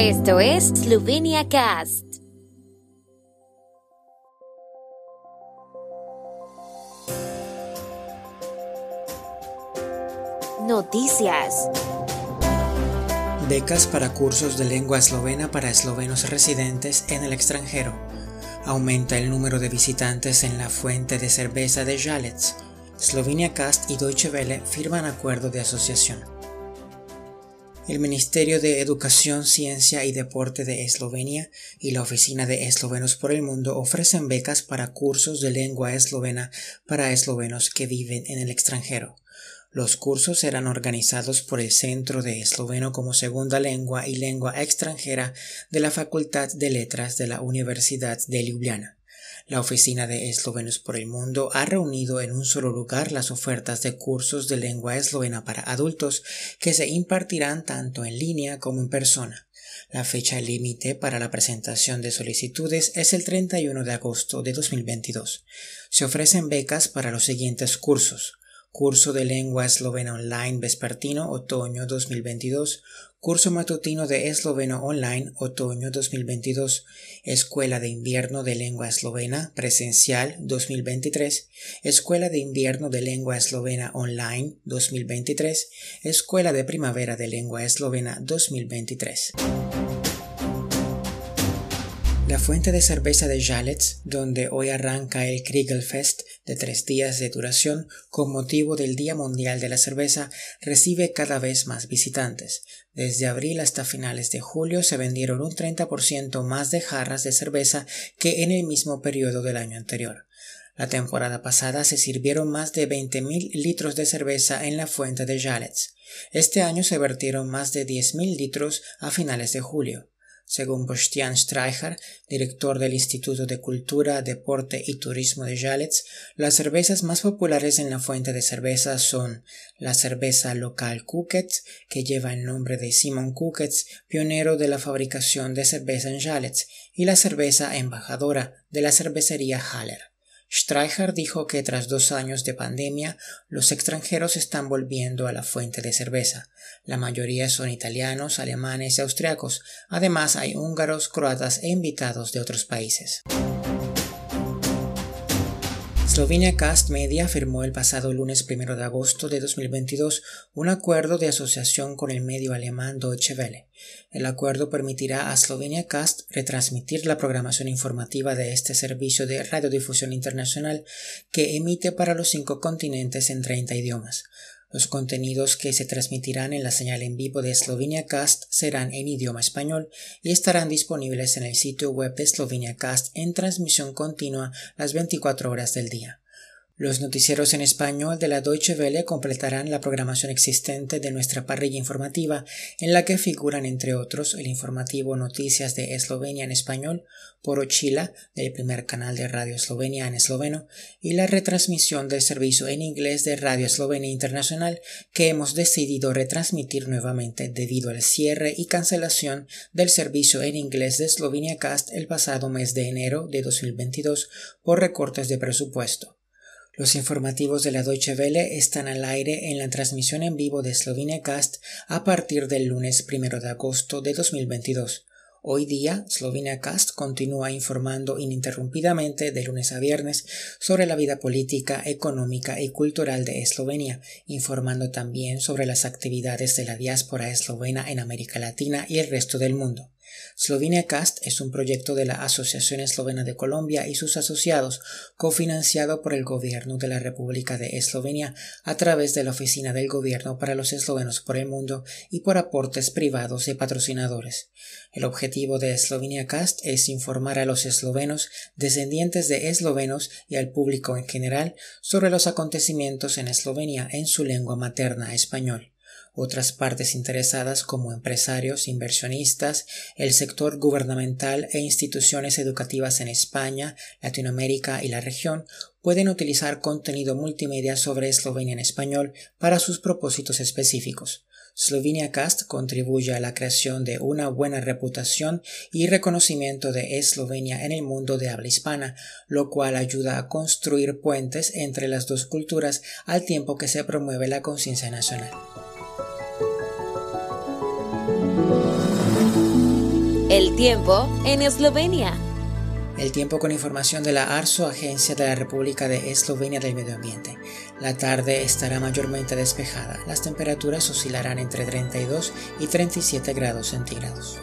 Esto es Slovenia Cast. Noticias. Becas para cursos de lengua eslovena para eslovenos residentes en el extranjero. Aumenta el número de visitantes en la fuente de cerveza de Jalets. Slovenia Cast y Deutsche Welle firman acuerdo de asociación. El Ministerio de Educación, Ciencia y Deporte de Eslovenia y la Oficina de Eslovenos por el Mundo ofrecen becas para cursos de lengua eslovena para eslovenos que viven en el extranjero. Los cursos serán organizados por el Centro de Esloveno como Segunda Lengua y Lengua Extranjera de la Facultad de Letras de la Universidad de Ljubljana. La Oficina de Eslovenos por el Mundo ha reunido en un solo lugar las ofertas de cursos de lengua eslovena para adultos que se impartirán tanto en línea como en persona. La fecha límite para la presentación de solicitudes es el 31 de agosto de 2022. Se ofrecen becas para los siguientes cursos Curso de Lengua Eslovena Online Vespertino Otoño 2022, Curso Matutino de Esloveno Online Otoño 2022, Escuela de Invierno de Lengua Eslovena Presencial 2023, Escuela de Invierno de Lengua Eslovena Online 2023, Escuela de Primavera de Lengua Eslovena 2023. La fuente de cerveza de Jalets, donde hoy arranca el Kriegelfest de tres días de duración con motivo del Día Mundial de la Cerveza, recibe cada vez más visitantes. Desde abril hasta finales de julio se vendieron un 30% más de jarras de cerveza que en el mismo periodo del año anterior. La temporada pasada se sirvieron más de 20.000 litros de cerveza en la fuente de Jalets. Este año se vertieron más de 10.000 litros a finales de julio. Según Bostian Streicher, director del Instituto de Cultura, Deporte y Turismo de Jalets, las cervezas más populares en la fuente de cerveza son la cerveza local Kukets, que lleva el nombre de Simon Kukets, pionero de la fabricación de cerveza en Jalets, y la cerveza embajadora de la cervecería Haller. Streicher dijo que tras dos años de pandemia, los extranjeros están volviendo a la fuente de cerveza. La mayoría son italianos, alemanes y austriacos. Además hay húngaros, croatas e invitados de otros países. Slovenia Cast Media firmó el pasado lunes 1 de agosto de 2022 un acuerdo de asociación con el medio alemán Deutsche Welle. El acuerdo permitirá a Slovenia Cast retransmitir la programación informativa de este servicio de radiodifusión internacional que emite para los cinco continentes en 30 idiomas. Los contenidos que se transmitirán en la señal en vivo de Slovenia Cast serán en idioma español y estarán disponibles en el sitio web de Slovenia Cast en transmisión continua las 24 horas del día. Los noticieros en español de la Deutsche Welle completarán la programación existente de nuestra parrilla informativa, en la que figuran entre otros el informativo Noticias de Eslovenia en español, por Ochila, del primer canal de Radio Eslovenia en esloveno, y la retransmisión del servicio en inglés de Radio Eslovenia Internacional, que hemos decidido retransmitir nuevamente debido al cierre y cancelación del servicio en inglés de Slovenia Cast el pasado mes de enero de 2022 por recortes de presupuesto. Los informativos de la Deutsche Welle están al aire en la transmisión en vivo de Slovenia Cast a partir del lunes 1 de agosto de 2022. Hoy día, Slovenia Cast continúa informando ininterrumpidamente de lunes a viernes sobre la vida política, económica y cultural de Eslovenia, informando también sobre las actividades de la diáspora eslovena en América Latina y el resto del mundo. Slovenia Cast es un proyecto de la Asociación Eslovena de Colombia y sus asociados, cofinanciado por el Gobierno de la República de Eslovenia a través de la Oficina del Gobierno para los Eslovenos por el Mundo y por aportes privados y patrocinadores. El objetivo de Slovenia Cast es informar a los eslovenos, descendientes de eslovenos y al público en general sobre los acontecimientos en Eslovenia en su lengua materna español. Otras partes interesadas como empresarios, inversionistas, el sector gubernamental e instituciones educativas en España, Latinoamérica y la región pueden utilizar contenido multimedia sobre Eslovenia en español para sus propósitos específicos. Slovenia Cast contribuye a la creación de una buena reputación y reconocimiento de Eslovenia en el mundo de habla hispana, lo cual ayuda a construir puentes entre las dos culturas al tiempo que se promueve la conciencia nacional. El tiempo en Eslovenia. El tiempo con información de la ARSO, Agencia de la República de Eslovenia del Medio Ambiente. La tarde estará mayormente despejada. Las temperaturas oscilarán entre 32 y 37 grados centígrados.